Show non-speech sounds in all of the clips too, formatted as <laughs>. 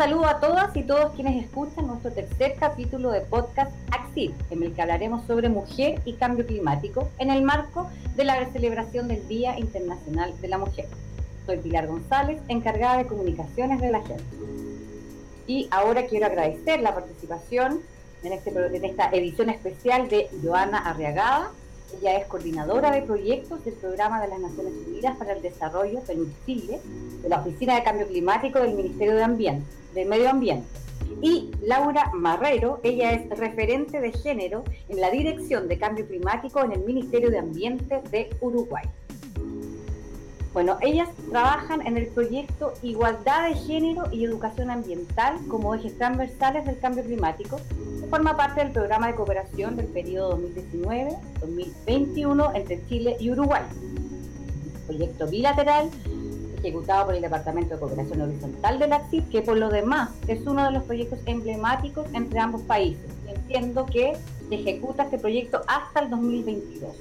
saludo a todas y todos quienes escuchan nuestro tercer capítulo de podcast AXID, en el que hablaremos sobre mujer y cambio climático en el marco de la celebración del Día Internacional de la Mujer. Soy Pilar González, encargada de comunicaciones de la gente. Y ahora quiero agradecer la participación en, este, en esta edición especial de Joana Arriagada, ella es coordinadora de proyectos del Programa de las Naciones Unidas para el Desarrollo Chile, de la Oficina de Cambio Climático del Ministerio de Ambiente, de Medio Ambiente. Y Laura Marrero, ella es referente de género en la Dirección de Cambio Climático en el Ministerio de Ambiente de Uruguay. Bueno, ellas trabajan en el proyecto Igualdad de Género y Educación Ambiental como ejes transversales del cambio climático, que forma parte del programa de cooperación del periodo 2019-2021 entre Chile y Uruguay. proyecto bilateral ejecutado por el Departamento de Cooperación Horizontal de la que por lo demás es uno de los proyectos emblemáticos entre ambos países. entiendo que ejecuta este proyecto hasta el 2022.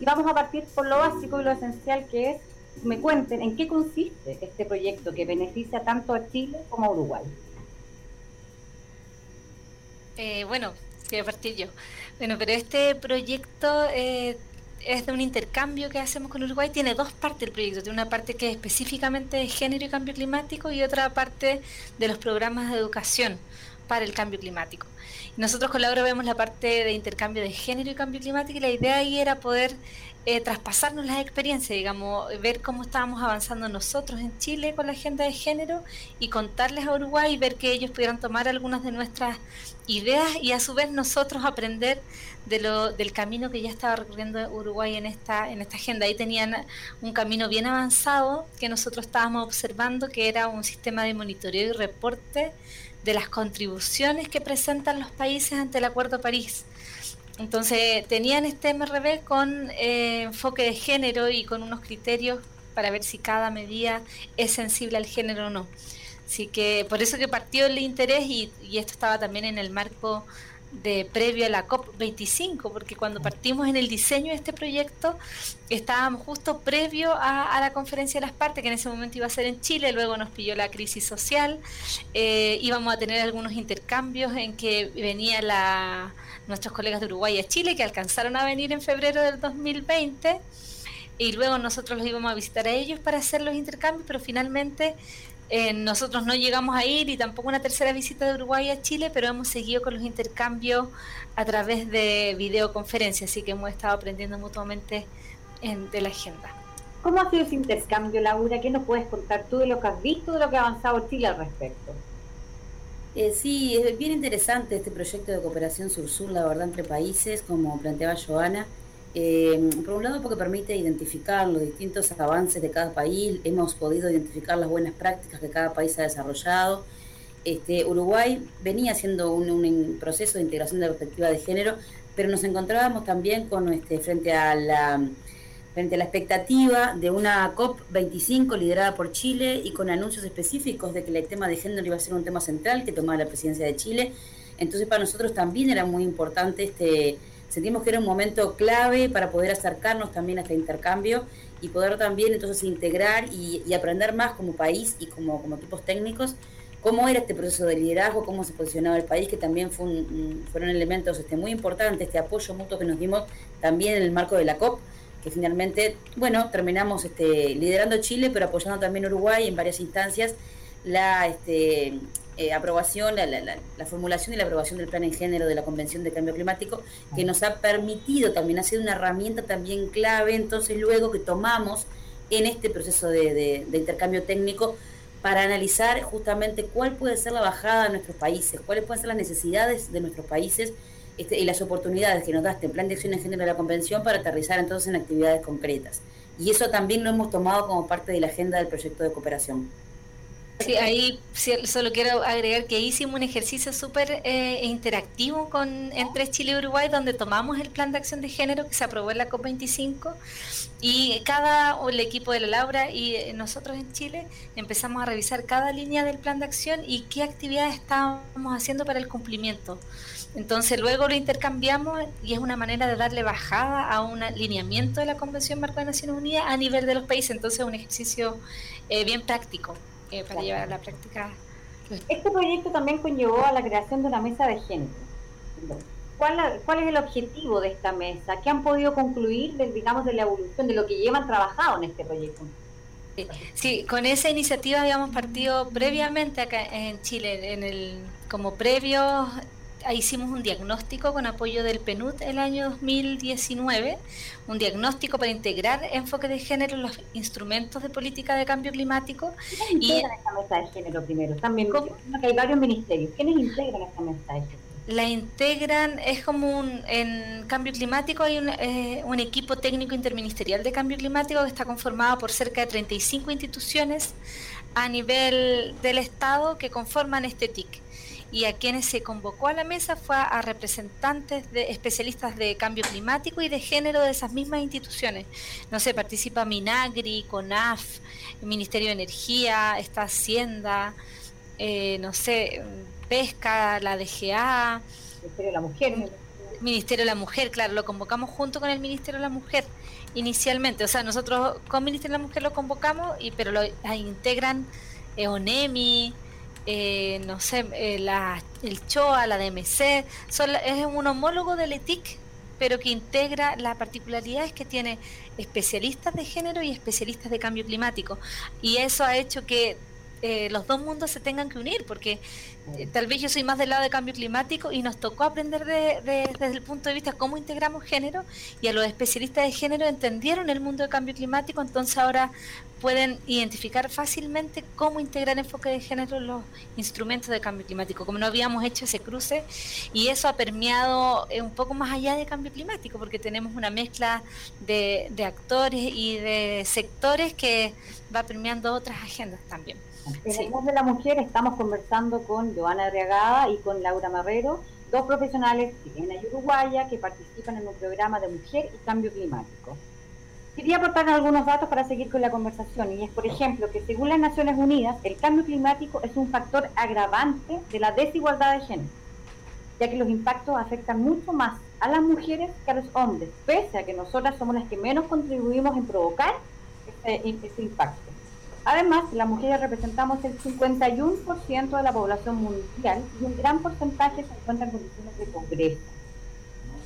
Y vamos a partir por lo básico y lo esencial que es me cuenten en qué consiste este proyecto que beneficia tanto a Chile como a Uruguay. Eh, bueno, quiero partir yo. Bueno, pero este proyecto eh, es de un intercambio que hacemos con Uruguay. Tiene dos partes el proyecto. Tiene una parte que es específicamente de género y cambio climático y otra parte de los programas de educación para el cambio climático. Nosotros con Laura vemos la parte de intercambio de género y cambio climático y la idea ahí era poder eh, traspasarnos las experiencias, digamos, ver cómo estábamos avanzando nosotros en Chile con la agenda de género y contarles a Uruguay y ver que ellos pudieran tomar algunas de nuestras ideas y a su vez nosotros aprender de lo, del camino que ya estaba recorriendo Uruguay en esta, en esta agenda. Ahí tenían un camino bien avanzado que nosotros estábamos observando, que era un sistema de monitoreo y reporte de las contribuciones que presentan los países ante el Acuerdo París. Entonces tenían este MRB con eh, enfoque de género y con unos criterios para ver si cada medida es sensible al género o no. Así que por eso que partió el interés y, y esto estaba también en el marco de previo a la COP25, porque cuando partimos en el diseño de este proyecto estábamos justo previo a, la conferencia de las partes, que en ese momento iba a ser en Chile, luego nos pilló la crisis social, eh, íbamos a tener algunos intercambios en que venían nuestros colegas de Uruguay a Chile, que alcanzaron a venir en febrero del 2020, y luego nosotros los íbamos a visitar a ellos para hacer los intercambios, pero finalmente eh, nosotros no llegamos a ir y tampoco una tercera visita de Uruguay a Chile, pero hemos seguido con los intercambios a través de videoconferencias, así que hemos estado aprendiendo mutuamente de la agenda. ¿Cómo ha sido ese intercambio, Laura? ¿Qué nos puedes contar tú de lo que has visto, de lo que ha avanzado Chile al respecto? Eh, sí, es bien interesante este proyecto de cooperación sur-sur, la verdad, entre países, como planteaba Joana. Eh, por un lado porque permite identificar los distintos avances de cada país, hemos podido identificar las buenas prácticas que cada país ha desarrollado. Este, Uruguay venía haciendo un, proceso de integración de perspectiva de género, pero nos encontrábamos también con este, frente a la frente a la expectativa de una COP25 liderada por Chile y con anuncios específicos de que el tema de género iba a ser un tema central que tomaba la presidencia de Chile. Entonces para nosotros también era muy importante este sentimos que era un momento clave para poder acercarnos también a este intercambio y poder también entonces integrar y, aprender más como país y como, como equipos técnicos cómo era este proceso de liderazgo, cómo se posicionaba el país, que también fue fueron elementos este, muy importantes, este apoyo mutuo que nos dimos también en el marco de la COP, que finalmente, bueno, terminamos este, liderando Chile, pero apoyando también Uruguay en varias instancias. La este, eh, aprobación, la, la, formulación y la aprobación del plan en género de la Convención de Cambio Climático, que nos ha permitido también, ha sido una herramienta también clave, entonces luego que tomamos en este proceso de, intercambio técnico para analizar justamente cuál puede ser la bajada de nuestros países, cuáles pueden ser las necesidades de nuestros países este, y las oportunidades que nos da este plan de acción en género de la Convención para aterrizar entonces en actividades concretas. Y eso también lo hemos tomado como parte de la agenda del proyecto de cooperación. Sí, ahí solo quiero agregar que hicimos un ejercicio súper eh, interactivo con entre Chile y Uruguay, donde tomamos el plan de acción de género que se aprobó en la COP25 y cada, el equipo de la Laura y eh, nosotros en Chile empezamos a revisar cada línea del plan de acción y qué actividades estábamos haciendo para el cumplimiento. Entonces luego lo intercambiamos y es una manera de darle bajada a un alineamiento de la Convención Marco de Naciones Unidas a nivel de los países. Entonces es un ejercicio eh, bien práctico para llevar a la práctica Este proyecto también conllevó a la creación de una mesa de género. ¿Cuál, ¿Cuál, es el objetivo de esta mesa? ¿Qué han podido concluir, del, digamos, de la evolución, de lo que llevan trabajado en este proyecto? Sí, con esa iniciativa habíamos partido previamente acá en Chile, en el como previo hicimos un diagnóstico con apoyo del PNUD el año 2019, un diagnóstico para integrar enfoque de género en los instrumentos de política de cambio climático. ¿Quiénes y integran esta mesa de género primero? También que hay varios ministerios. ¿Quiénes integran esta mesa de género? La integran, es como un, en cambio climático hay un, eh, un equipo técnico interministerial de cambio climático que está conformado por cerca de 35 instituciones a nivel del Estado que conforman este TIC y a quienes se convocó a la mesa fue a representantes de especialistas de cambio climático y de género de esas mismas instituciones. No sé, participa Minagri, CONAF, el Ministerio de Energía, esta Hacienda, eh, no sé, Pesca, la DGA. Ministerio de la Mujer. Ministerio de la Mujer, claro, lo convocamos junto con el Ministerio de la Mujer inicialmente. O sea, nosotros con Ministerio de la Mujer lo convocamos, y pero lo integran EONEMI, eh, no sé, eh, la, el CHOA, la DMC, son, es un homólogo del ETIC, pero que integra la particularidad es que tiene especialistas de género y especialistas de cambio climático. Y eso ha hecho que eh, los dos mundos se tengan que unir, porque eh, tal vez yo soy más del lado de cambio climático y nos tocó aprender desde el punto de vista cómo integramos género y a los especialistas de género entendieron el mundo de cambio climático, entonces ahora pueden identificar fácilmente cómo integrar enfoque de género en los instrumentos de cambio climático, como no habíamos hecho ese cruce y eso ha permeado eh, un poco más allá de cambio climático, porque tenemos una mezcla de, de actores y de sectores que va permeando otras agendas también. En el mundo de la mujer estamos conversando con Joana Arriagada y con Laura Marrero, dos profesionales chilenas y uruguaya que participan en un programa de mujer y cambio climático. Quería aportar algunos datos para seguir con la conversación y es, por ejemplo, que según las Naciones Unidas, el cambio climático es un factor agravante de la desigualdad de género, ya que los impactos afectan mucho más a las mujeres que a los hombres, pese a que nosotras somos las que menos contribuimos en provocar ese, ese impacto. Además, las mujeres representamos el 51% de la población mundial y un gran porcentaje se encuentra en condiciones de pobreza.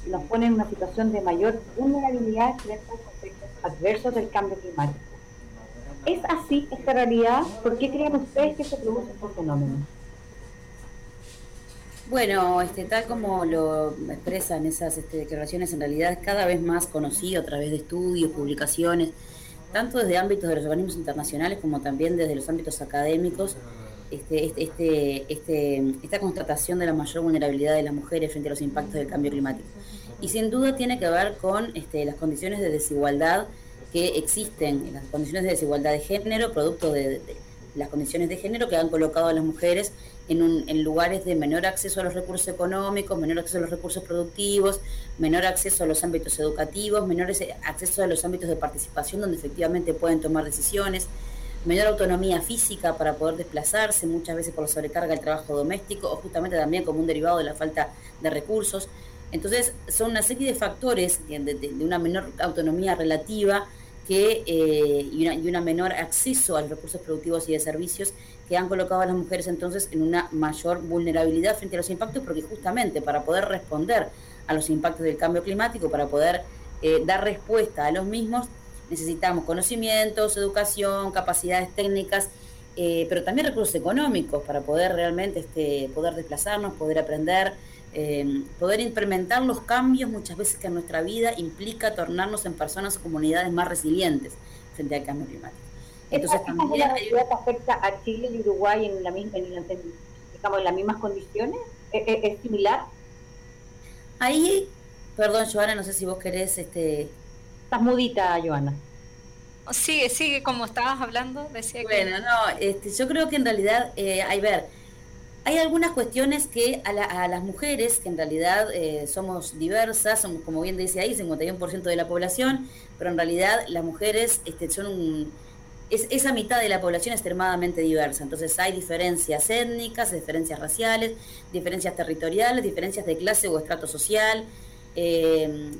Nos pone en una situación de mayor vulnerabilidad frente a los efectos adversos del cambio climático. ¿Es así esta realidad? ¿Por qué creen ustedes que se produce este fenómeno? Bueno, este, tal como lo expresan esas este, declaraciones, en realidad es cada vez más conocido a través de estudios, publicaciones, tanto desde ámbitos de los organismos internacionales como también desde los ámbitos académicos, este, este, este, esta constatación de la mayor vulnerabilidad de las mujeres frente a los impactos del cambio climático. Y sin duda tiene que ver con las condiciones de desigualdad que existen, las condiciones de desigualdad de género, producto de las condiciones de género que han colocado a las mujeres en, lugares de menor acceso a los recursos económicos, menor acceso a los recursos productivos, menor acceso a los ámbitos educativos, menor acceso a los ámbitos de participación donde efectivamente pueden tomar decisiones, menor autonomía física para poder desplazarse, muchas veces por la sobrecarga del trabajo doméstico o justamente también como un derivado de la falta de recursos. Entonces, son una serie de factores de una menor autonomía relativa eh, y, una, y, una, menor acceso a los recursos productivos y de servicios que han colocado a las mujeres entonces en una mayor vulnerabilidad frente a los impactos, porque justamente para poder responder a los impactos del cambio climático, para poder eh, dar respuesta a los mismos, necesitamos conocimientos, educación, capacidades técnicas, eh, pero también recursos económicos para poder realmente este, poder desplazarnos, poder aprender, eh, poder implementar los cambios muchas veces que en nuestra vida implica tornarnos en personas o comunidades más resilientes frente al cambio climático. Entonces también afecta a Chile y Uruguay en la misma, en, digamos, en las mismas condiciones? ¿Es, similar? Ahí, perdón, Joana, no sé si vos querés, este. Estás mudita, Joana. Sigue, sigue como estabas hablando, decía bueno, no, este, yo creo que en realidad, eh, hay ver, hay algunas cuestiones que a, las mujeres, que en realidad eh, somos diversas, somos, como bien dice ahí, 51% de la población, pero en realidad las mujeres este, son es, esa mitad de la población es extremadamente diversa. Entonces hay diferencias étnicas, diferencias raciales, diferencias territoriales, diferencias de clase o estrato social, eh,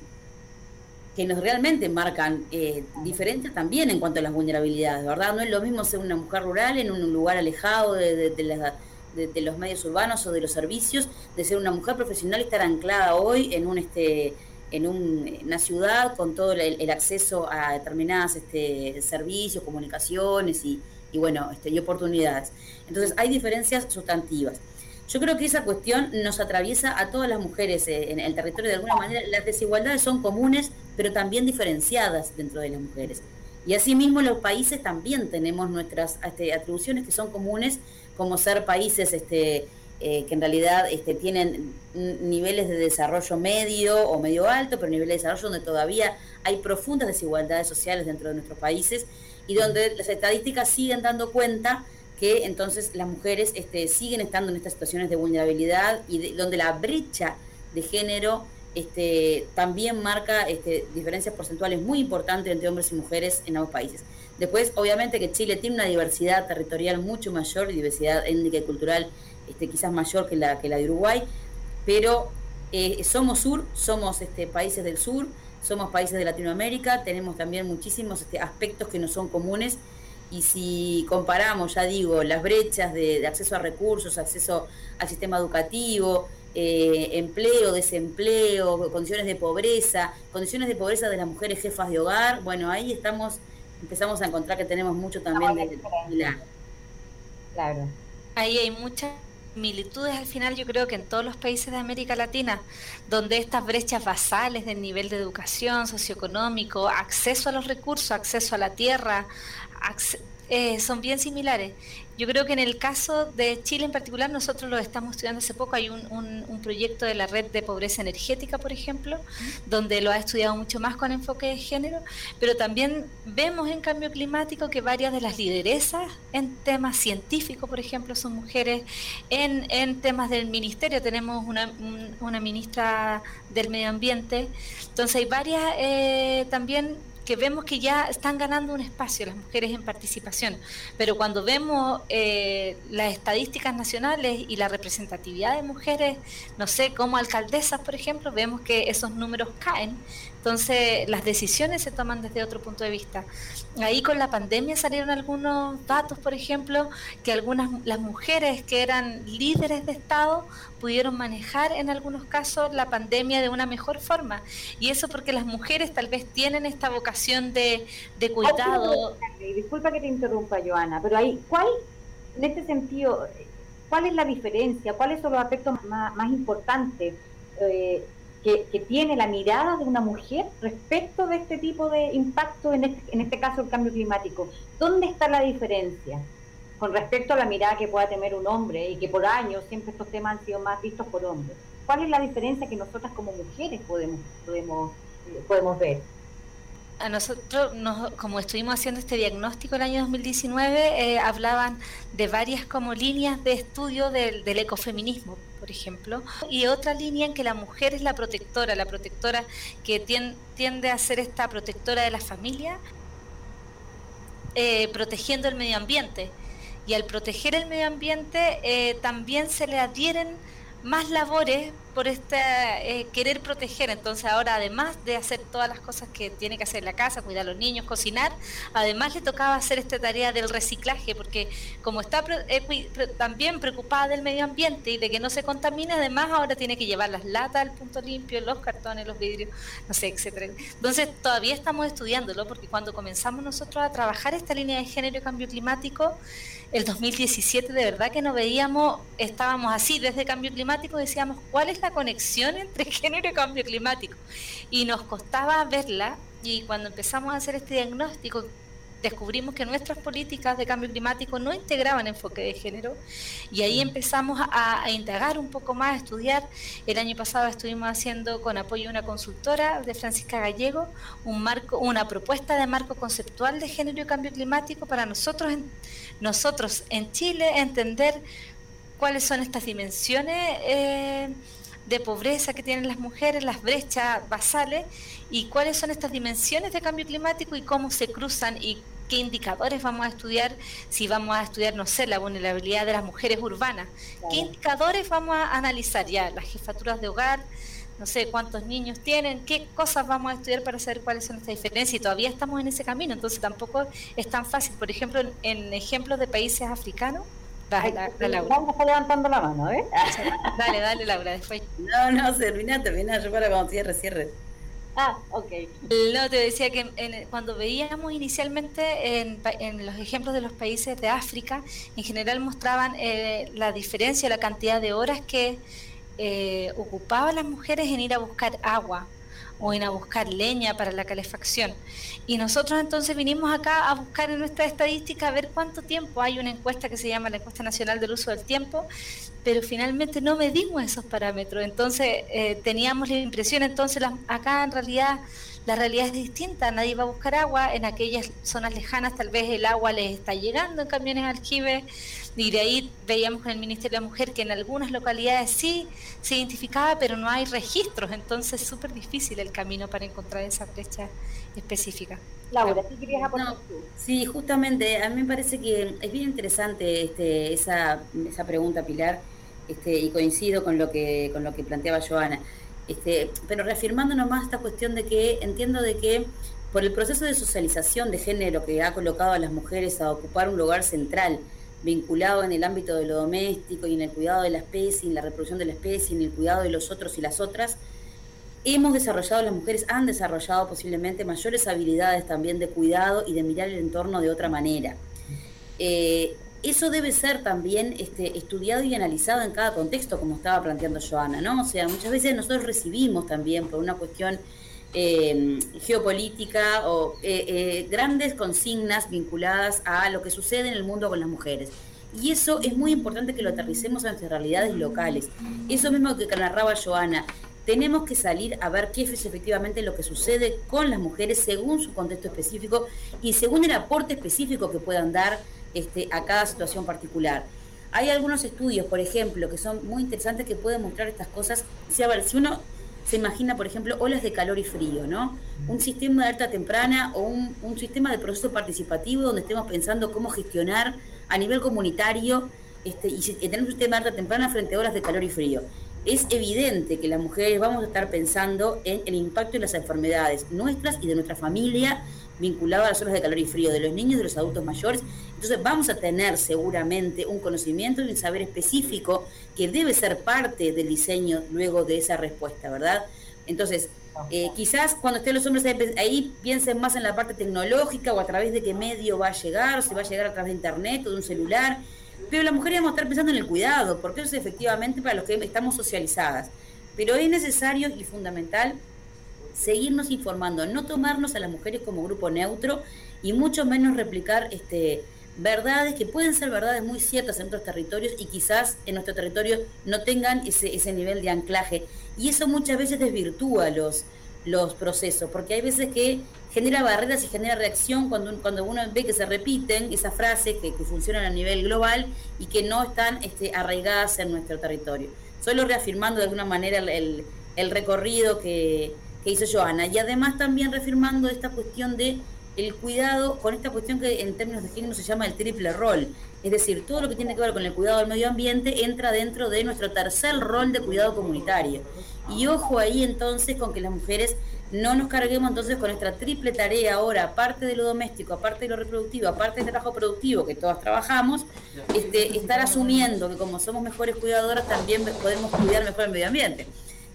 que nos realmente marcan eh, diferencias también en cuanto a las vulnerabilidades, ¿verdad? No es lo mismo ser una mujer rural en un lugar alejado de, de, de los medios urbanos o de los servicios, de ser una mujer profesional y estar anclada hoy en un este en una ciudad con todo el, acceso a determinados este, servicios, comunicaciones y, bueno, este, y oportunidades. Entonces hay diferencias sustantivas. Yo creo que esa cuestión nos atraviesa a todas las mujeres eh, en el territorio de alguna manera. Las desigualdades son comunes, pero también diferenciadas dentro de las mujeres. Y asimismo los países también tenemos nuestras este, atribuciones que son comunes, como ser países este, eh, que en realidad este, tienen niveles de desarrollo medio o medio alto, pero niveles de desarrollo donde todavía hay profundas desigualdades sociales dentro de nuestros países y donde las estadísticas siguen dando cuenta que entonces las mujeres este, siguen estando en estas situaciones de vulnerabilidad y donde la brecha de género este, también marca diferencias porcentuales muy importantes entre hombres y mujeres en ambos países. Después, obviamente que Chile tiene una diversidad territorial mucho mayor y diversidad étnica y cultural este, quizás mayor que la, que la de Uruguay, pero eh, somos sur, somos este, países del sur, somos países de Latinoamérica, tenemos también muchísimos este, aspectos que no son comunes y si comparamos, ya digo, las brechas de, acceso a recursos, acceso al sistema educativo, eh, empleo, desempleo, condiciones de pobreza, condiciones de pobreza de las mujeres jefas de hogar, bueno, ahí estamos, empezamos a encontrar que tenemos mucho también de, de Claro. Ahí hay muchas similitudes al final yo creo que en todos los países de América Latina, donde estas brechas basales del nivel de educación, socioeconómico, acceso a los recursos, acceso a la tierra, eh, son bien similares. Yo creo que en el caso de Chile en particular, nosotros lo estamos estudiando hace poco, hay un, proyecto de la red de pobreza energética, por ejemplo, donde lo ha estudiado mucho más con enfoque de género, pero también vemos en cambio climático que varias de las lideresas en temas científicos, por ejemplo, son mujeres, en, temas del ministerio tenemos una, ministra del medio ambiente, entonces hay varias eh, también que vemos que ya están ganando un espacio las mujeres en participación, pero cuando vemos eh, las estadísticas nacionales y la representatividad de mujeres, no sé, como alcaldesas, por ejemplo, vemos que esos números caen entonces, las decisiones se toman desde otro punto de vista. Ahí con la pandemia salieron algunos datos, por ejemplo, que algunas las mujeres que eran líderes de Estado pudieron manejar en algunos casos la pandemia de una mejor forma. Y eso porque las mujeres tal vez tienen esta vocación de, de cuidado. Disculpa que te interrumpa, Joana, pero ahí, ¿cuál, en este sentido, cuál es la diferencia? ¿Cuáles son los aspectos más, más importantes? Eh, que, tiene la mirada de una mujer respecto de este tipo de impacto, en este, en este caso el cambio climático. ¿Dónde está la diferencia con respecto a la mirada que pueda tener un hombre y que por años siempre estos temas han sido más vistos por hombres? ¿Cuál es la diferencia que nosotras como mujeres podemos, podemos, podemos ver? a nosotros, como estuvimos haciendo este diagnóstico el año 2019, eh, hablaban de varias como líneas de estudio del, ecofeminismo, ejemplo, y otra línea en que la mujer es la protectora, la protectora que tiende, a ser esta protectora de la familia, eh, protegiendo el medio ambiente. Y al proteger el medio ambiente eh, también se le adhieren más labores por este eh, querer proteger. Entonces ahora, además de hacer todas las cosas que tiene que hacer en la casa, cuidar a los niños, cocinar, además le tocaba hacer esta tarea del reciclaje, porque como está eh, también preocupada del medio ambiente y de que no se contamine, además ahora tiene que llevar las latas al punto limpio, los cartones, los vidrios, no sé, etcétera. Entonces todavía estamos estudiándolo, porque cuando comenzamos nosotros a trabajar esta línea de género y cambio climático, el 2017 de verdad que no veíamos, estábamos así desde cambio climático, decíamos cuál es la conexión entre <laughs> género y cambio climático. Y nos costaba verla y cuando empezamos a hacer este diagnóstico descubrimos que nuestras políticas de cambio climático no integraban enfoque de género y ahí empezamos a, a, indagar un poco más, a estudiar. El año pasado estuvimos haciendo con apoyo de una consultora de Francisca Gallego un marco, una propuesta de marco conceptual de género y cambio climático para nosotros en, nosotros en Chile entender cuáles son estas dimensiones. Eh, de pobreza que tienen las mujeres, las brechas basales y cuáles son estas dimensiones de cambio climático y cómo se cruzan y qué indicadores vamos a estudiar, si vamos a estudiar, no sé, la vulnerabilidad de las mujeres urbanas, qué indicadores vamos a analizar ya, las jefaturas de hogar, no sé cuántos niños tienen, qué cosas vamos a estudiar para saber cuáles son estas diferencias y todavía estamos en ese camino, entonces tampoco es tan fácil. Por ejemplo, en, ejemplos de países africanos, Laura. Laura está levantando la mano, ¿eh? <laughs> Dale, dale, Laura, después. No, no, termina, termina, yo para cuando cierre, cierre. Ah, ok. No, te decía que cuando veíamos inicialmente en, los ejemplos de los países de África, en general mostraban eh, la diferencia, la cantidad de horas que eh, ocupaban las mujeres en ir a buscar agua o en a buscar leña para la calefacción. Y nosotros entonces vinimos acá a buscar en nuestra estadística a ver cuánto tiempo. Hay una encuesta que se llama la encuesta nacional del uso del tiempo, pero finalmente no medimos esos parámetros. Entonces eh, teníamos la impresión, entonces acá en realidad la realidad es distinta, nadie va a buscar agua, en aquellas zonas lejanas tal vez el agua les está llegando en camiones aljibes, y de ahí veíamos con el Ministerio de la Mujer que en algunas localidades sí se identificaba, pero no hay registros, entonces es súper difícil el camino para encontrar esa brecha específica. Laura, ¿qué querías aportar tú? Sí, justamente, a mí me parece que es bien interesante este, esa, esa pregunta, Pilar, este, y coincido con lo que, con lo que planteaba Joana. Este, pero reafirmándonos más esta cuestión de que entiendo de que por el proceso de socialización de género que ha colocado a las mujeres a ocupar un lugar central, vinculado en el ámbito de lo doméstico y en el cuidado de la especie, en la reproducción de la especie, en el cuidado de los otros y las otras, hemos desarrollado, las mujeres han desarrollado posiblemente mayores habilidades también de cuidado y de mirar el entorno de otra manera. Eh, eso debe ser también este, estudiado y analizado en cada contexto, como estaba planteando Joana, ¿no? O sea, muchas veces nosotros recibimos también por una cuestión eh, geopolítica o eh, eh, grandes consignas vinculadas a lo que sucede en el mundo con las mujeres. Y eso es muy importante que lo aterricemos a nuestras realidades locales. Eso mismo que narraba Joana, tenemos que salir a ver qué es efectivamente lo que sucede con las mujeres según su contexto específico y según el aporte específico que puedan dar este, a cada situación particular. Hay algunos estudios, por ejemplo, que son muy interesantes que pueden mostrar estas cosas. Si, uno se imagina, por ejemplo, olas de calor y frío, ¿no? Un sistema de alerta temprana o un, sistema de proceso participativo donde estemos pensando cómo gestionar a nivel comunitario este, y, tener un sistema de alerta temprana frente a olas de calor y frío. Es evidente que las mujeres vamos a estar pensando en el impacto de las enfermedades nuestras y de nuestra familia vinculado a las horas de calor y frío de los niños de los adultos mayores. Entonces vamos a tener seguramente un conocimiento y un saber específico que debe ser parte del diseño luego de esa respuesta, ¿verdad? Entonces, eh, quizás cuando estén los hombres ahí, piensen más en la parte tecnológica o a través de qué medio va a llegar, si va a llegar a través de internet o de un celular, pero las mujeres vamos a estar pensando en el cuidado, porque eso es efectivamente para los que estamos socializadas. Pero es necesario y fundamental seguirnos informando, no tomarnos a las mujeres como grupo neutro y mucho menos replicar este, verdades que pueden ser verdades muy ciertas en otros territorios y quizás en nuestro territorio no tengan ese, ese nivel de anclaje. Y eso muchas veces desvirtúa los, los procesos, porque hay veces que genera barreras y genera reacción cuando, cuando uno ve que se repiten esas frases que, funcionan a nivel global y que no están este, arraigadas en nuestro territorio. Solo reafirmando de alguna manera el, el recorrido que, que hizo Joana. Y además también reafirmando esta cuestión de el cuidado con esta cuestión que en términos de género se llama el triple rol. Es decir, todo lo que tiene que ver con el cuidado del medio ambiente entra dentro de nuestro tercer rol de cuidado comunitario. Y ojo ahí entonces con que las mujeres no nos carguemos entonces con nuestra triple tarea ahora, aparte de lo doméstico, aparte de lo reproductivo, aparte del trabajo productivo que todas trabajamos, este, estar asumiendo que como somos mejores cuidadoras también podemos cuidar mejor el medio ambiente.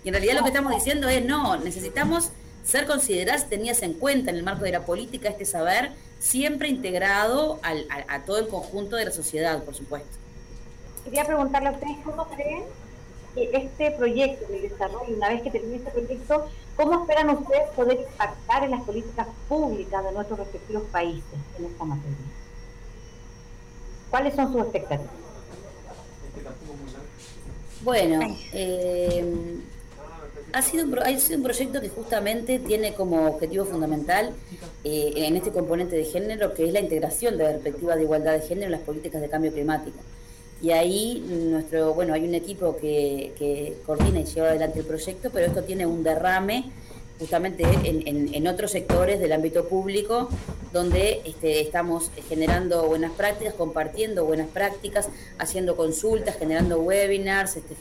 Y en realidad lo que estamos diciendo es, no, necesitamos ser consideradas, tenidas en cuenta en el marco de la política, este saber, siempre integrado a, todo el conjunto de la sociedad, por supuesto. Quería preguntarle a ustedes cómo creen que este proyecto de desarrollo, una vez que termine este proyecto, ¿cómo esperan ustedes poder impactar en las políticas públicas de nuestros respectivos países en esta materia? ¿Cuáles son sus expectativas? Bueno, eh, ha sido, un, ha sido un proyecto que justamente tiene como objetivo fundamental eh, en este componente de género, que es la integración de la perspectiva de igualdad de género en las políticas de cambio climático. Y ahí nuestro, bueno, hay un equipo que, coordina y lleva adelante el proyecto, pero esto tiene un derrame justamente en, otros sectores del ámbito público, donde este, estamos generando buenas prácticas, compartiendo buenas prácticas, haciendo consultas, generando webinars, este,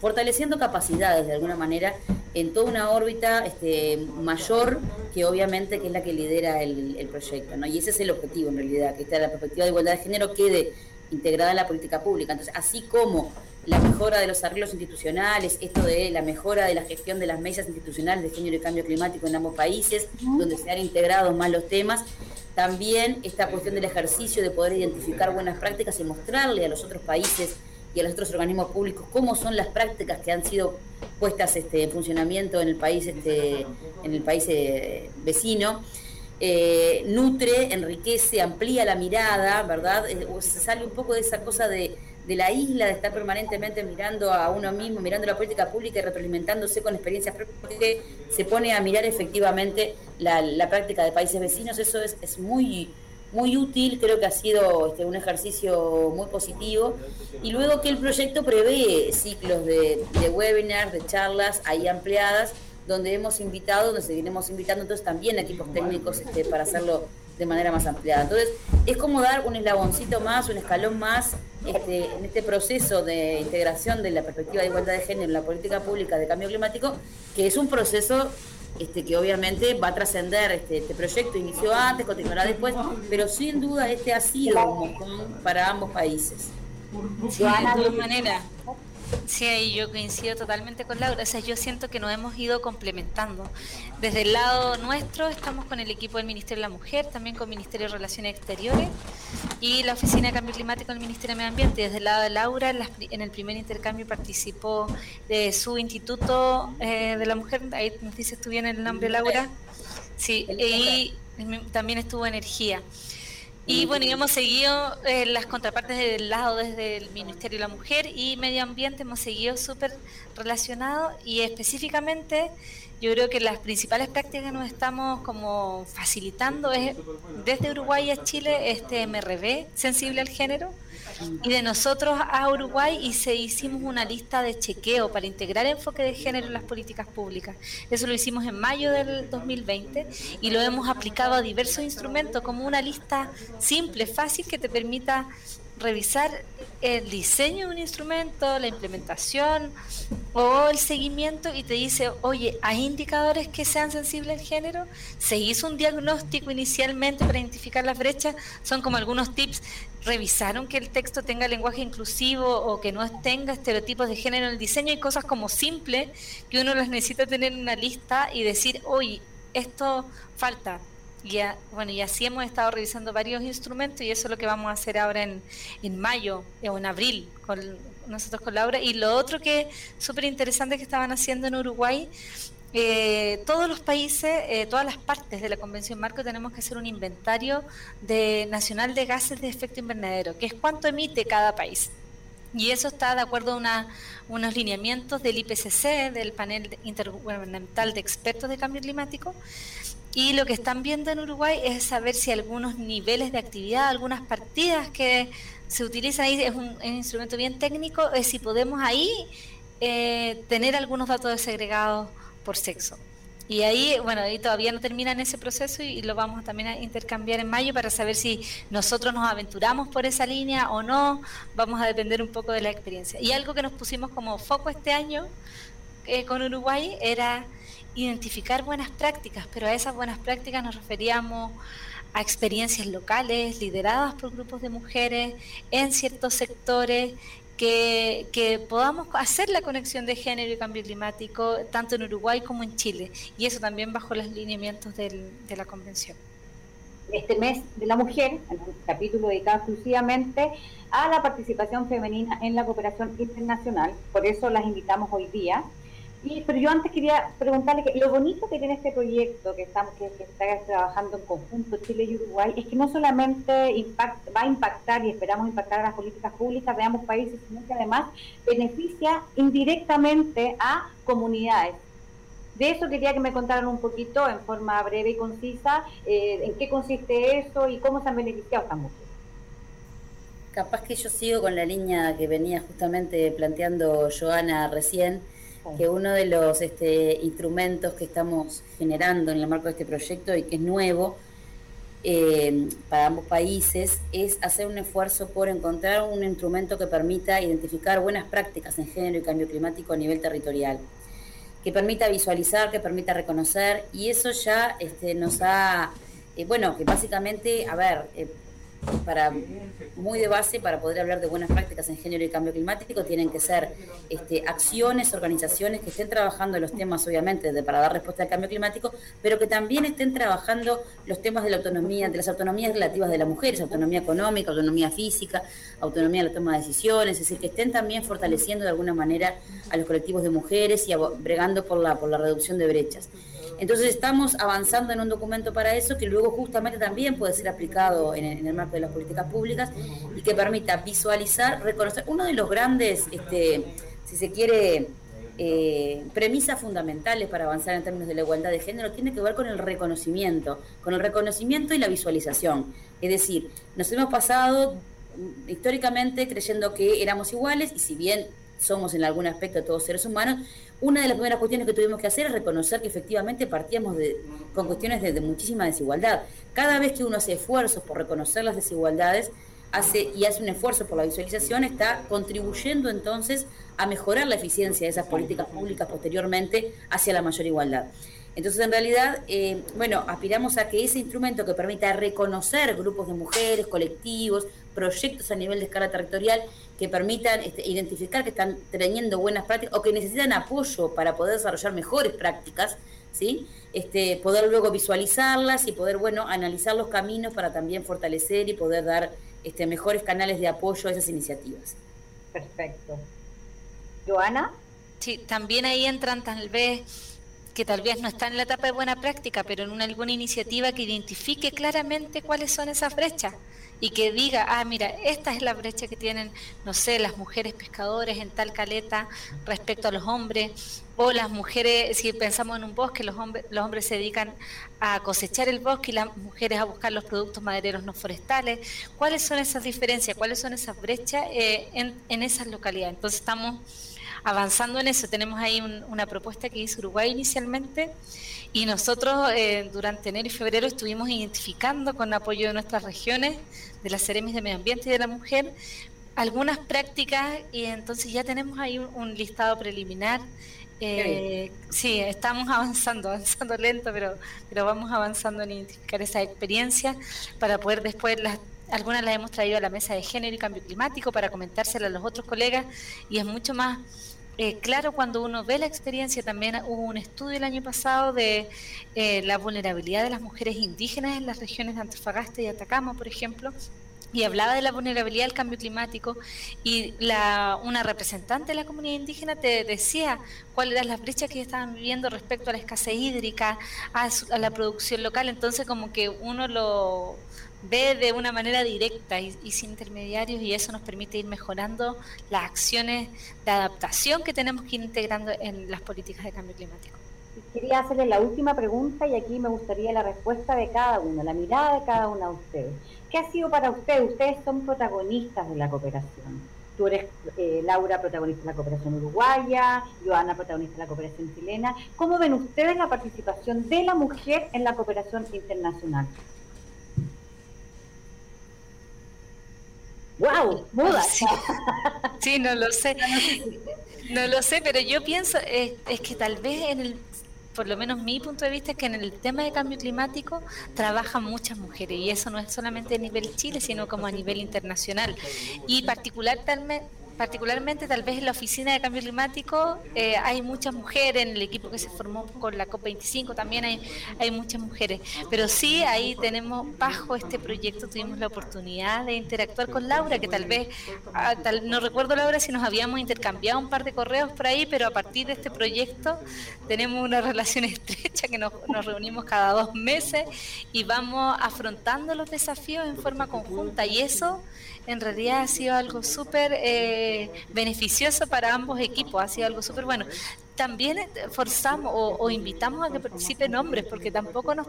fortaleciendo capacidades de alguna manera en toda una órbita este, mayor que obviamente que es la que lidera el, proyecto. ¿no? Y ese es el objetivo en realidad, que la perspectiva de igualdad de género quede integrada en la política pública. Entonces, así como la mejora de los arreglos institucionales, esto de la mejora de la gestión de las mesas institucionales de género y cambio climático en ambos países, donde se han integrado más los temas, también esta cuestión del ejercicio de poder identificar buenas prácticas y mostrarle a los otros países y a los otros organismos públicos cómo son las prácticas que han sido puestas este, en funcionamiento en el país, este, en el país eh, vecino. Eh, nutre, enriquece, amplía la mirada, ¿verdad? Eh, se sale un poco de esa cosa de, la isla, de estar permanentemente mirando a uno mismo, mirando la política pública y retroalimentándose con experiencias porque se pone a mirar efectivamente la, práctica de países vecinos. Eso es, es muy, muy útil, creo que ha sido este, un ejercicio muy positivo. Y luego que el proyecto prevé ciclos de, webinars, de charlas ahí ampliadas donde hemos invitado, donde seguiremos invitando entonces también equipos técnicos este, para hacerlo de manera más ampliada. Entonces, es como dar un eslaboncito más, un escalón más este, en este proceso de integración de la perspectiva de igualdad de género en la política pública de cambio climático, que es un proceso este, que obviamente va a trascender, este, este proyecto inició antes, continuará después, pero sin duda este ha sido un mojón para ambos países. Sí, de todas maneras. Sí, yo coincido totalmente con Laura. O sea, yo siento que nos hemos ido complementando. Desde el lado nuestro estamos con el equipo del Ministerio de la Mujer, también con el Ministerio de Relaciones Exteriores y la Oficina de Cambio Climático del Ministerio de Medio Ambiente. Desde el lado de Laura, en el primer intercambio participó de su Instituto eh, de la Mujer. Ahí nos dices tú bien el nombre, Laura. Sí, y también estuvo Energía. Y bueno, y hemos seguido eh, las contrapartes del lado desde el Ministerio de la Mujer y Medio Ambiente, hemos seguido súper relacionados y específicamente yo creo que las principales prácticas que nos estamos como facilitando es desde Uruguay a Chile este MRB sensible al género y de nosotros a Uruguay y se hicimos una lista de chequeo para integrar enfoque de género en las políticas públicas. Eso lo hicimos en mayo del 2020 y lo hemos aplicado a diversos instrumentos como una lista simple, fácil que te permita revisar el diseño de un instrumento, la implementación o el seguimiento y te dice, oye, ¿hay indicadores que sean sensibles al género? ¿Se hizo un diagnóstico inicialmente para identificar las brechas? Son como algunos tips. ¿Revisaron que el texto tenga lenguaje inclusivo o que no tenga estereotipos de género en el diseño? Hay cosas como simples que uno las necesita tener en una lista y decir, oye, esto falta, y, bueno, y así hemos estado revisando varios instrumentos y eso es lo que vamos a hacer ahora en, en mayo o en abril con nosotros con Laura. Y lo otro que súper interesante que estaban haciendo en Uruguay, eh, todos los países, eh, todas las partes de la Convención Marco tenemos que hacer un inventario de nacional de gases de efecto invernadero, que es cuánto emite cada país. Y eso está de acuerdo a una, unos lineamientos del IPCC, del panel intergubernamental de expertos de cambio climático, y lo que están viendo en Uruguay es saber si algunos niveles de actividad, algunas partidas que se utilizan ahí, es un, instrumento bien técnico, es si podemos ahí eh, tener algunos datos desagregados por sexo. Y ahí, bueno, ahí todavía no termina en ese proceso y, lo vamos también a intercambiar en mayo para saber si nosotros nos aventuramos por esa línea o no. Vamos a depender un poco de la experiencia. Y algo que nos pusimos como foco este año eh, con Uruguay era identificar buenas prácticas, pero a esas buenas prácticas nos referíamos a experiencias locales lideradas por grupos de mujeres en ciertos sectores que, que, podamos hacer la conexión de género y cambio climático tanto en Uruguay como en Chile y eso también bajo los lineamientos del, de la convención. Este mes de la mujer, en un capítulo dedicado exclusivamente a la participación femenina en la cooperación internacional, por eso las invitamos hoy día pero yo antes quería preguntarle que lo bonito que tiene este proyecto que estamos que, está trabajando en conjunto Chile y Uruguay es que no solamente va a impactar y esperamos impactar a las políticas públicas de ambos países, sino que además beneficia indirectamente a comunidades. De eso quería que me contaran un poquito en forma breve y concisa eh, en qué consiste eso y cómo se han beneficiado estas mujeres. Capaz que yo sigo con la línea que venía justamente planteando Joana recién que uno de los este, instrumentos que estamos generando en el marco de este proyecto y que es nuevo eh, para ambos países es hacer un esfuerzo por encontrar un instrumento que permita identificar buenas prácticas en género y cambio climático a nivel territorial, que permita visualizar, que permita reconocer y eso ya este, nos ha, eh, bueno, que básicamente, a ver, eh, para muy de base para poder hablar de buenas prácticas en género y cambio climático tienen que ser este, acciones, organizaciones que estén trabajando los temas, obviamente, de, para dar respuesta al cambio climático, pero que también estén trabajando los temas de la autonomía, de las autonomías relativas de las mujeres, autonomía económica, autonomía física, autonomía en la toma de decisiones, es decir, que estén también fortaleciendo de alguna manera a los colectivos de mujeres y bregando por la, por la reducción de brechas. Entonces estamos avanzando en un documento para eso que luego justamente también puede ser aplicado en el, marco de las políticas públicas y que permita visualizar, reconocer uno de los grandes, este, si se quiere, eh, premisas fundamentales para avanzar en términos de la igualdad de género tiene que ver con el reconocimiento, con el reconocimiento y la visualización. Es decir, nos hemos pasado históricamente creyendo que éramos iguales y si bien somos en algún aspecto todos seres humanos, una de las primeras cuestiones que tuvimos que hacer es reconocer que efectivamente partíamos con cuestiones de, muchísima desigualdad. Cada vez que uno hace esfuerzos por reconocer las desigualdades hace, y hace un esfuerzo por la visualización, está contribuyendo entonces a mejorar la eficiencia de esas políticas públicas posteriormente hacia la mayor igualdad. Entonces, en realidad, eh, bueno, aspiramos a que ese instrumento que permita reconocer grupos de mujeres, colectivos, proyectos a nivel de escala territorial que permitan este, identificar que están teniendo buenas prácticas o que necesitan apoyo para poder desarrollar mejores prácticas, ¿sí? Este, poder luego visualizarlas y poder, bueno, analizar los caminos para también fortalecer y poder dar este, mejores canales de apoyo a esas iniciativas. Perfecto. Joana. Sí, también ahí entran tal vez que tal vez no está en la etapa de buena práctica, pero en una, alguna iniciativa que identifique claramente cuáles son esas brechas y que diga, ah, mira, esta es la brecha que tienen, no sé, las mujeres pescadores en tal caleta respecto a los hombres, o las mujeres, si pensamos en un bosque, los hombres, los hombres se dedican a cosechar el bosque y las mujeres a buscar los productos madereros no forestales. ¿Cuáles son esas diferencias? ¿Cuáles son esas brechas eh, en, en esas localidades? Entonces estamos avanzando en eso. Tenemos ahí una propuesta que hizo Uruguay inicialmente y nosotros eh, durante enero y febrero estuvimos identificando con apoyo de nuestras regiones, de las Ceremis de Medio Ambiente y de la Mujer, algunas prácticas y entonces ya tenemos ahí un, listado preliminar. Eh, sí, estamos <laughs> avanzando, avanzando lento, pero, pero vamos avanzando en identificar esa experiencia para poder después las algunas las hemos traído a la mesa de género y cambio climático para comentárselas a los otros colegas y es mucho más eh, claro, cuando uno ve la experiencia, también hubo un estudio el año pasado de eh, la vulnerabilidad de las mujeres indígenas en las regiones de Antofagasta y Atacama, por ejemplo, y hablaba de la vulnerabilidad del cambio climático y la, una representante de la comunidad indígena te decía cuáles eran las brechas que estaban viviendo respecto a la escasez hídrica, a, a la producción local, entonces como que uno lo ve de una manera directa y, sin intermediarios y eso nos permite ir mejorando las acciones de adaptación que tenemos que ir integrando en las políticas de cambio climático. Quería hacerle la última pregunta y aquí me gustaría la respuesta de cada uno, la mirada de cada uno de ustedes. ¿Qué ha sido para ustedes? Ustedes son protagonistas de la cooperación. Tú eres, eh, Laura, protagonista de la cooperación uruguaya, Joana, protagonista de la cooperación chilena. ¿Cómo ven ustedes la participación de la mujer en la cooperación internacional? ¡Wow! ¡Muda! <laughs> Sí. no lo sé. No lo sé, pero yo pienso, es, es que tal vez en el por lo menos mi punto de vista es que en el tema de cambio climático trabajan muchas mujeres y eso no es solamente a nivel Chile, sino como a nivel internacional. Y particular, particularmente tal vez en la oficina de cambio climático eh, hay muchas mujeres, en el equipo que se formó con la COP25 también hay, hay muchas mujeres, pero sí ahí tenemos, bajo este proyecto tuvimos la oportunidad de interactuar con Laura, que tal vez, ah, no recuerdo Laura si nos habíamos intercambiado un par de correos por ahí, pero a partir de este proyecto tenemos una <laughs> relación estrecha que nos, nos reunimos cada dos meses y vamos afrontando los desafíos en forma conjunta. Y eso en realidad ha sido algo súper eh, beneficioso para ambos equipos, ha sido algo súper bueno. También eh, forzamos o, invitamos a que participen hombres, porque tampoco nos,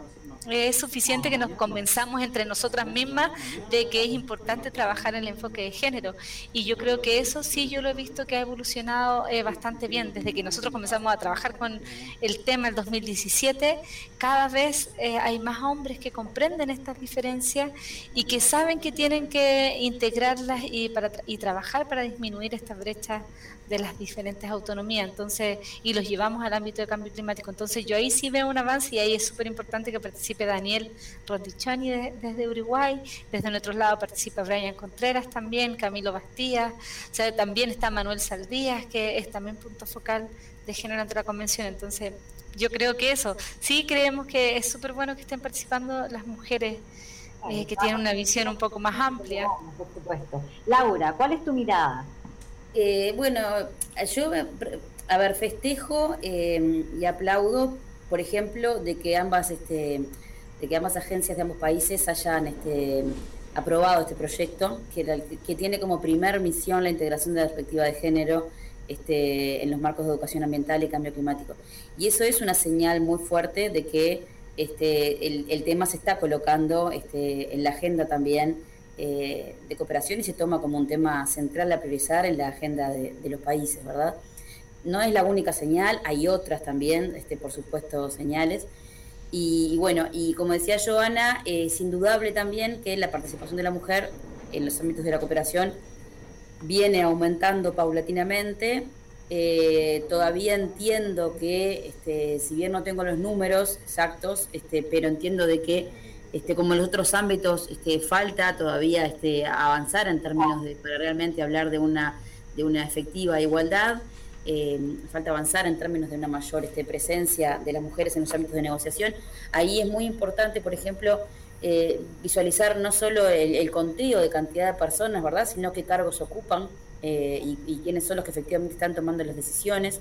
es suficiente que nos convenzamos entre nosotras mismas de que es importante trabajar en el enfoque de género. Y yo creo que eso sí yo lo he visto que ha evolucionado eh, bastante bien. Desde que nosotros comenzamos a trabajar con el tema el 2017, cada vez hay más hombres que comprenden estas diferencias y que saben que tienen que integrar y, para, y trabajar para disminuir esta brecha de las diferentes autonomías. Entonces, y los llevamos al ámbito de cambio climático. Entonces yo ahí sí veo un avance y ahí es súper importante que participe Daniel Rondichoni desde Uruguay, desde nuestro lado participa Brian Contreras también, Camilo Bastías, o sea, también está Manuel Saldías, que es también punto focal de género ante la convención. Entonces yo creo que eso, sí creemos que es súper bueno que estén participando las mujeres eh, que tienen una visión un poco más amplia. Por supuesto. Laura, ¿cuál es tu mirada? Eh, bueno, yo, a ver, festejo eh, y aplaudo, por ejemplo, de que ambas, este, de que ambas agencias de ambos países hayan este, aprobado este proyecto, que, que tiene como primer misión la integración de la perspectiva de género este, en los marcos de educación ambiental y cambio climático. Y eso es una señal muy fuerte de que este, el, tema se está colocando este, en la agenda también eh, de cooperación y se toma como un tema central a priorizar en la agenda de, los países, ¿verdad? No es la única señal, hay otras también, este, por supuesto, señales. Y, bueno, y como decía Joana, es indudable también que la participación de la mujer en los ámbitos de la cooperación viene aumentando paulatinamente. Eh, todavía entiendo que, este, si bien no tengo los números exactos, este, pero entiendo de que este, como en los otros ámbitos, este, falta todavía este, avanzar en términos de para realmente hablar de una, de una efectiva igualdad. Eh, falta avanzar en términos de una mayor este, presencia de las mujeres en los ámbitos de negociación. Ahí es muy importante, por ejemplo, eh, visualizar no solo el, conteo de cantidad de personas, ¿verdad?, sino qué cargos ocupan eh, y, y, quiénes son los que efectivamente están tomando las decisiones.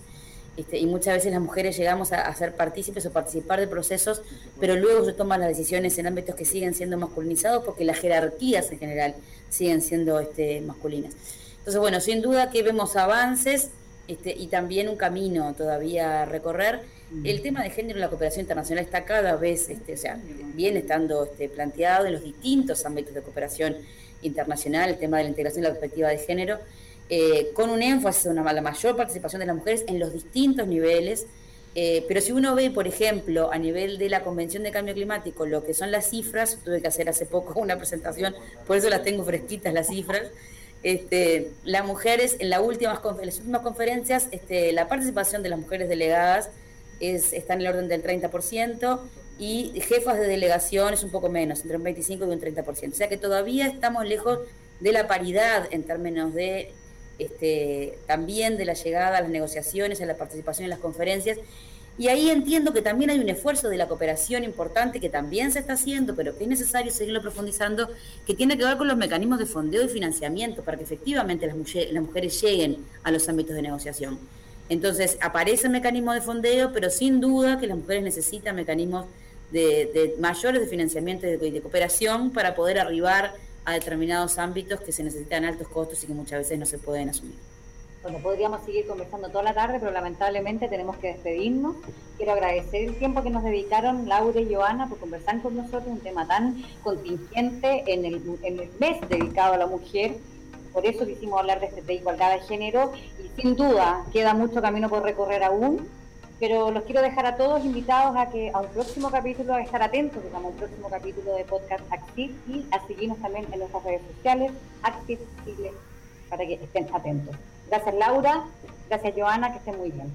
Este, y muchas veces las mujeres llegamos a, ser partícipes o participar de procesos, pero luego se toman las decisiones en ámbitos que siguen siendo masculinizados porque las jerarquías en general siguen siendo este, masculinas. Entonces, bueno, sin duda que vemos avances este, y también un camino todavía a recorrer. El tema de género en la cooperación internacional está cada vez, este, o sea, viene estando este, planteado en los distintos ámbitos de cooperación internacional, el tema de la integración y la perspectiva de género, eh, con un énfasis en una, la mayor participación de las mujeres en los distintos niveles. Eh, pero si uno ve, por ejemplo, a nivel de la Convención de Cambio Climático, lo que son las cifras, tuve que hacer hace poco una presentación, por eso las tengo fresquitas las cifras. Este, las mujeres, en, las últimas, las últimas conferencias, este, la participación de las mujeres delegadas es, está en el orden del 30% y jefas de delegación es un poco menos, entre un 25 y un 30%. O sea que todavía estamos lejos de la paridad en términos de este, también de la llegada a las negociaciones, a la participación en las conferencias. Y ahí entiendo que también hay un esfuerzo de la cooperación importante que también se está haciendo, pero que es necesario seguirlo profundizando, que tiene que ver con los mecanismos de fondeo y financiamiento para que efectivamente las, mujeres lleguen a los ámbitos de negociación. Entonces, aparece el mecanismo de fondeo, pero sin duda que las mujeres necesitan mecanismos de, mayores de financiamiento y de cooperación para poder arribar a determinados ámbitos que se necesitan altos costos y que muchas veces no se pueden asumir. Bueno, podríamos seguir conversando toda la tarde, pero lamentablemente tenemos que despedirnos. Quiero agradecer el tiempo que nos dedicaron Laura y Joana por conversar con nosotros un tema tan contingente en el, mes dedicado a la mujer. Por eso quisimos hablar de, este, de igualdad de género y sin duda queda mucho camino por recorrer aún, pero los quiero dejar a todos invitados a que a un próximo capítulo, a estar atentos, digamos, a un próximo capítulo de Podcast Active y a seguirnos también en nuestras redes sociales, Active Chile, para que estén atentos. Gracias Laura, gracias Joana, que esté muy bien.